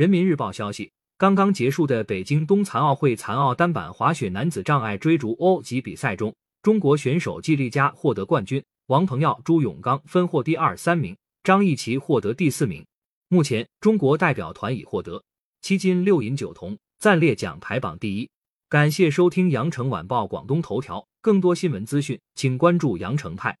人民日报消息，刚刚结束的北京冬残奥会残奥单板滑雪男子障碍追逐 O 级比赛中，中国选手季丽佳获得冠军，王鹏耀、朱永刚分获第二、三名，张艺琪获得第四名。目前，中国代表团已获得七金六银九铜，暂列奖牌榜第一。感谢收听羊城晚报广东头条，更多新闻资讯，请关注羊城派。